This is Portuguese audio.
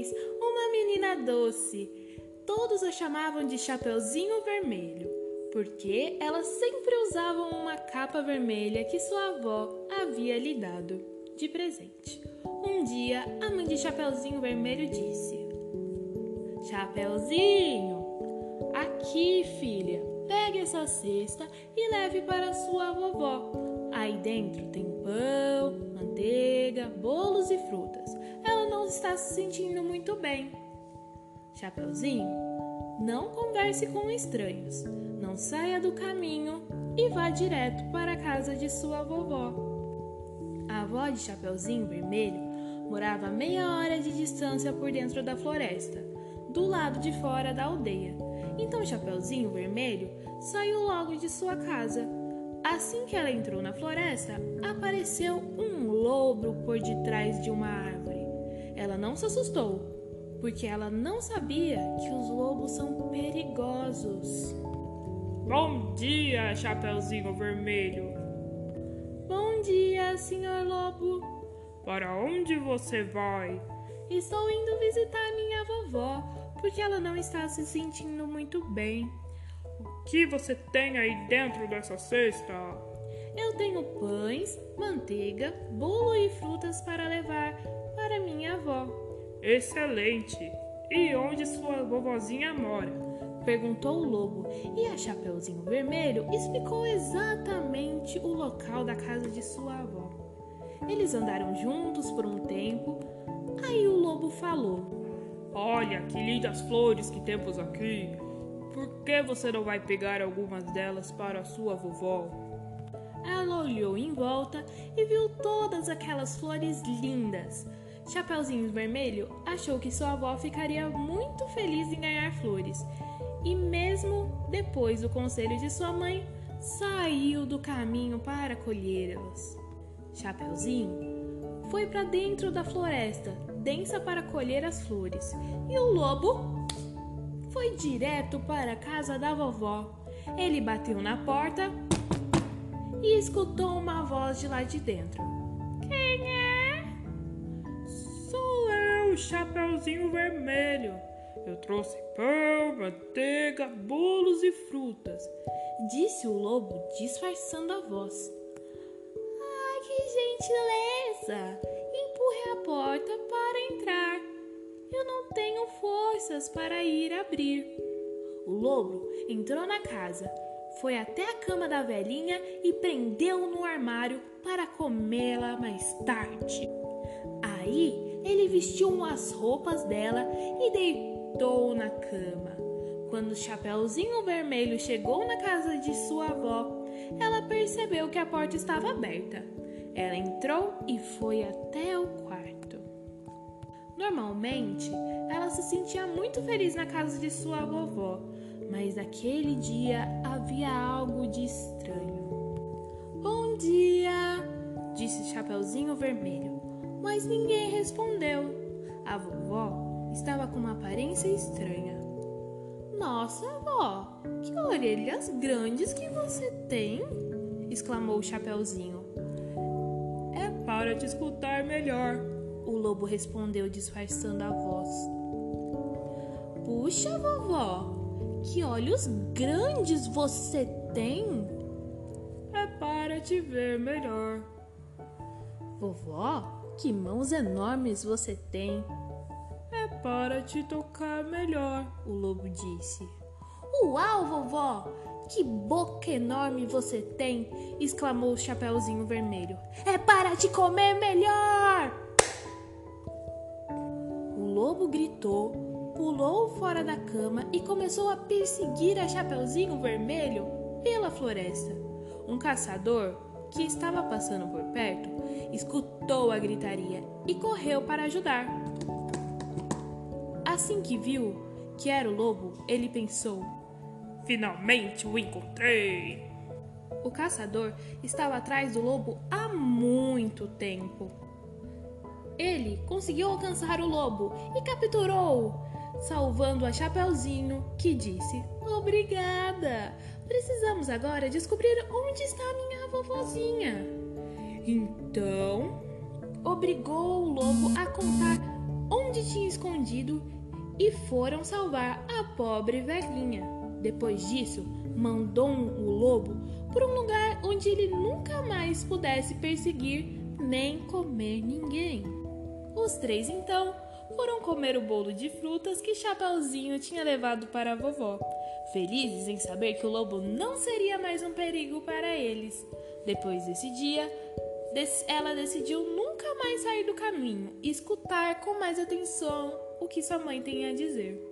vez uma menina doce. Todos a chamavam de Chapeuzinho Vermelho, porque ela sempre usava uma capa vermelha que sua avó havia lhe dado de presente. Um dia, a mãe de Chapeuzinho Vermelho disse: Chapeuzinho, aqui, filha, pegue essa cesta e leve para sua vovó. Aí dentro tem pão, manteiga, bolos e frutas. Está se sentindo muito bem. Chapeuzinho, não converse com estranhos, não saia do caminho e vá direto para a casa de sua vovó. A avó de Chapeuzinho Vermelho morava a meia hora de distância por dentro da floresta, do lado de fora da aldeia. Então Chapeuzinho Vermelho saiu logo de sua casa. Assim que ela entrou na floresta, apareceu um lobo por detrás de uma árvore. Ela não se assustou, porque ela não sabia que os lobos são perigosos. Bom dia, Chapeuzinho Vermelho. Bom dia, senhor lobo. Para onde você vai? Estou indo visitar minha vovó, porque ela não está se sentindo muito bem. O que você tem aí dentro dessa cesta? Eu tenho pães, manteiga, bolo e frutas para levar para minha avó. Excelente! E onde sua vovozinha mora? Perguntou o lobo, e a Chapeuzinho Vermelho explicou exatamente o local da casa de sua avó. Eles andaram juntos por um tempo, aí o lobo falou: Olha que lindas flores que temos aqui. Por que você não vai pegar algumas delas para a sua vovó? Ela olhou em volta e viu todas aquelas flores lindas. Chapeuzinho Vermelho achou que sua avó ficaria muito feliz em ganhar flores e, mesmo depois do conselho de sua mãe, saiu do caminho para colhê-las. Chapeuzinho foi para dentro da floresta, densa para colher as flores, e o lobo foi direto para a casa da vovó. Ele bateu na porta e escutou uma voz de lá de dentro. Quem é? Chapeuzinho Vermelho. Eu trouxe pão, manteiga, bolos e frutas, disse o lobo, disfarçando a voz. Ah, que gentileza! Empurre a porta para entrar. Eu não tenho forças para ir abrir. O lobo entrou na casa, foi até a cama da velhinha e prendeu no armário para comê-la mais tarde. Aí ele vestiu as roupas dela e deitou na cama. Quando o Chapeuzinho Vermelho chegou na casa de sua avó, ela percebeu que a porta estava aberta. Ela entrou e foi até o quarto. Normalmente, ela se sentia muito feliz na casa de sua vovó, mas naquele dia havia algo de estranho. Bom dia, disse Chapeuzinho Vermelho, mas ninguém respondeu. A vovó estava com uma aparência estranha. Nossa, vó, que orelhas grandes que você tem! exclamou o Chapeuzinho. É para te escutar melhor, o lobo respondeu disfarçando a voz. Puxa, vovó, que olhos grandes você tem! É para te ver melhor. Vovó, que mãos enormes você tem! É para te tocar melhor, o lobo disse. Uau, vovó! Que boca enorme você tem! exclamou o Chapeuzinho Vermelho. É para te comer melhor! O lobo gritou, pulou fora da cama e começou a perseguir a Chapeuzinho Vermelho pela floresta. Um caçador que estava passando por perto escutou a gritaria e correu para ajudar. Assim que viu que era o lobo, ele pensou: Finalmente o encontrei! O caçador estava atrás do lobo há muito tempo. Ele conseguiu alcançar o lobo e capturou, salvando a Chapeuzinho, que disse: Obrigada! Precisamos agora descobrir onde está minha vovozinha. Então, obrigou o lobo a contar onde tinha escondido e foram salvar a pobre velhinha. Depois disso, mandou o lobo para um lugar onde ele nunca mais pudesse perseguir nem comer ninguém. Os três então foram comer o bolo de frutas que Chapeuzinho tinha levado para a vovó, felizes em saber que o lobo não seria mais um perigo para eles. Depois desse dia, ela decidiu nunca mais sair do caminho e escutar com mais atenção o que sua mãe tem a dizer.